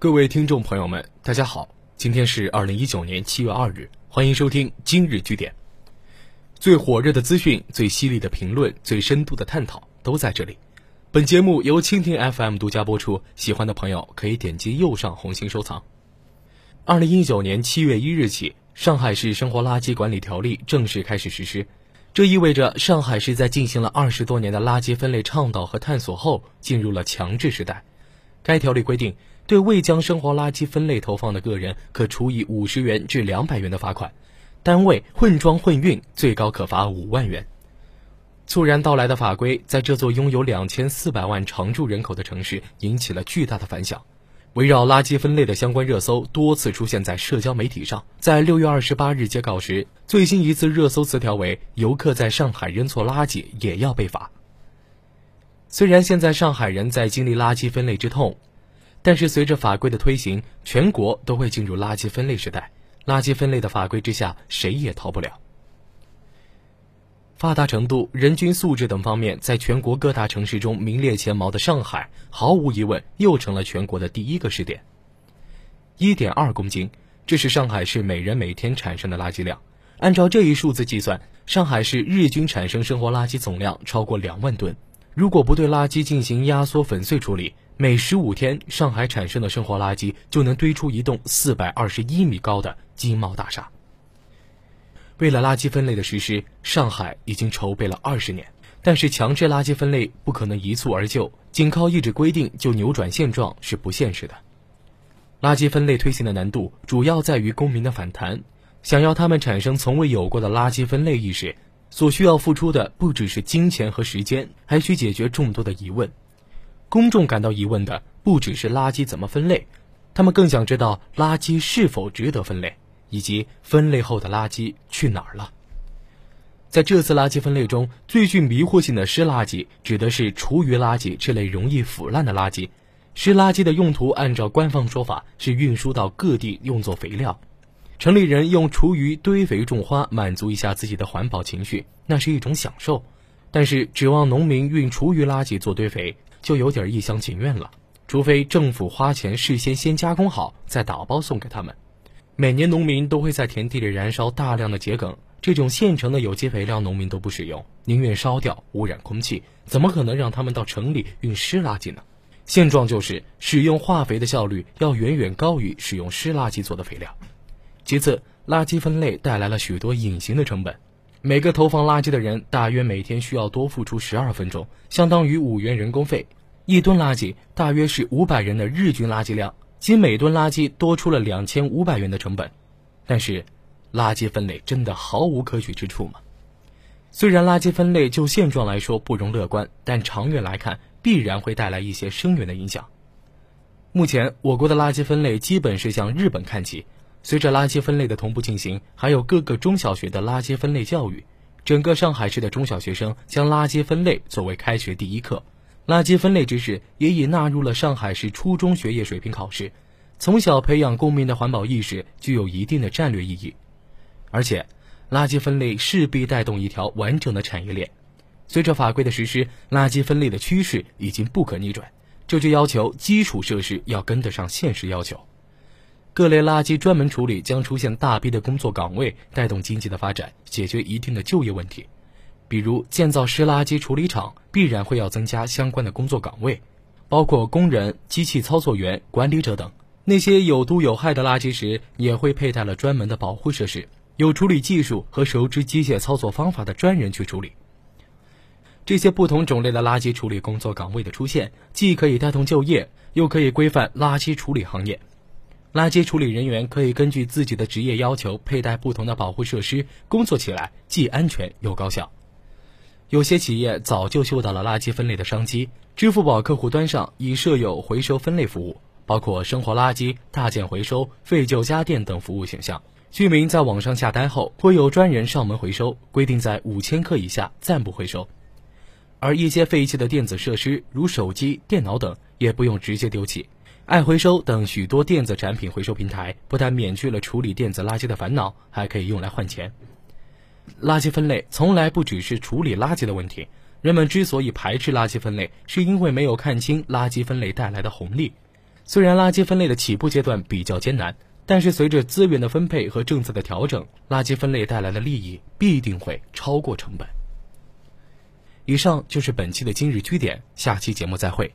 各位听众朋友们，大家好，今天是二零一九年七月二日，欢迎收听今日据点。最火热的资讯、最犀利的评论、最深度的探讨都在这里。本节目由蜻蜓 FM 独家播出，喜欢的朋友可以点击右上红心收藏。二零一九年七月一日起，上海市生活垃圾管理条例正式开始实施，这意味着上海市在进行了二十多年的垃圾分类倡导和探索后，进入了强制时代。该条例规定。对未将生活垃圾分类投放的个人，可处以五十元至两百元的罚款；单位混装混运，最高可罚五万元。猝然到来的法规，在这座拥有两千四百万常住人口的城市引起了巨大的反响。围绕垃圾分类的相关热搜多次出现在社交媒体上。在六月二十八日截稿时，最新一次热搜词条为“游客在上海扔错垃圾也要被罚”。虽然现在上海人在经历垃圾分类之痛。但是，随着法规的推行，全国都会进入垃圾分类时代。垃圾分类的法规之下，谁也逃不了。发达程度、人均素质等方面，在全国各大城市中名列前茅的上海，毫无疑问又成了全国的第一个试点。一点二公斤，这是上海市每人每天产生的垃圾量。按照这一数字计算，上海市日均产生生活垃圾总量超过两万吨。如果不对垃圾进行压缩粉碎处理，每十五天，上海产生的生活垃圾就能堆出一栋四百二十一米高的金茂大厦。为了垃圾分类的实施，上海已经筹备了二十年。但是，强制垃圾分类不可能一蹴而就，仅靠一纸规定就扭转现状是不现实的。垃圾分类推行的难度主要在于公民的反弹。想要他们产生从未有过的垃圾分类意识，所需要付出的不只是金钱和时间，还需解决众多的疑问。公众感到疑问的不只是垃圾怎么分类，他们更想知道垃圾是否值得分类，以及分类后的垃圾去哪儿了。在这次垃圾分类中，最具迷惑性的湿垃圾指的是厨余垃圾这类容易腐烂的垃圾。湿垃圾的用途按照官方说法是运输到各地用作肥料。城里人用厨余堆肥种花，满足一下自己的环保情绪，那是一种享受。但是指望农民运厨余垃圾做堆肥。就有点一厢情愿了，除非政府花钱事先先加工好，再打包送给他们。每年农民都会在田地里燃烧大量的秸秆，这种现成的有机肥料农民都不使用，宁愿烧掉，污染空气，怎么可能让他们到城里运湿垃圾呢？现状就是使用化肥的效率要远远高于使用湿垃圾做的肥料。其次，垃圾分类带来了许多隐形的成本。每个投放垃圾的人大约每天需要多付出十二分钟，相当于五元人工费。一吨垃圾大约是五百人的日均垃圾量，即每吨垃圾多出了两千五百元的成本。但是，垃圾分类真的毫无可取之处吗？虽然垃圾分类就现状来说不容乐观，但长远来看必然会带来一些深远的影响。目前，我国的垃圾分类基本是向日本看齐。随着垃圾分类的同步进行，还有各个中小学的垃圾分类教育，整个上海市的中小学生将垃圾分类作为开学第一课，垃圾分类知识也已纳入了上海市初中学业水平考试。从小培养公民的环保意识，具有一定的战略意义。而且，垃圾分类势必带动一条完整的产业链。随着法规的实施，垃圾分类的趋势已经不可逆转，这就要求基础设施要跟得上现实要求。各类垃圾专门处理将出现大批的工作岗位，带动经济的发展，解决一定的就业问题。比如建造湿垃圾处理厂，必然会要增加相关的工作岗位，包括工人、机器操作员、管理者等。那些有毒有害的垃圾时，也会佩戴了专门的保护设施，有处理技术和熟知机械操作方法的专人去处理。这些不同种类的垃圾处理工作岗位的出现，既可以带动就业，又可以规范垃圾处理行业。垃圾处理人员可以根据自己的职业要求佩戴不同的保护设施，工作起来既安全又高效。有些企业早就嗅到了垃圾分类的商机，支付宝客户端上已设有回收分类服务，包括生活垃圾、大件回收、废旧家电等服务选项。居民在网上下单后，会有专人上门回收，规定在五千克以下暂不回收。而一些废弃的电子设施，如手机、电脑等，也不用直接丢弃。爱回收等许多电子产品回收平台，不但免去了处理电子垃圾的烦恼，还可以用来换钱。垃圾分类从来不只是处理垃圾的问题，人们之所以排斥垃圾分类，是因为没有看清垃圾分类带来的红利。虽然垃圾分类的起步阶段比较艰难，但是随着资源的分配和政策的调整，垃圾分类带来的利益必定会超过成本。以上就是本期的今日居点，下期节目再会。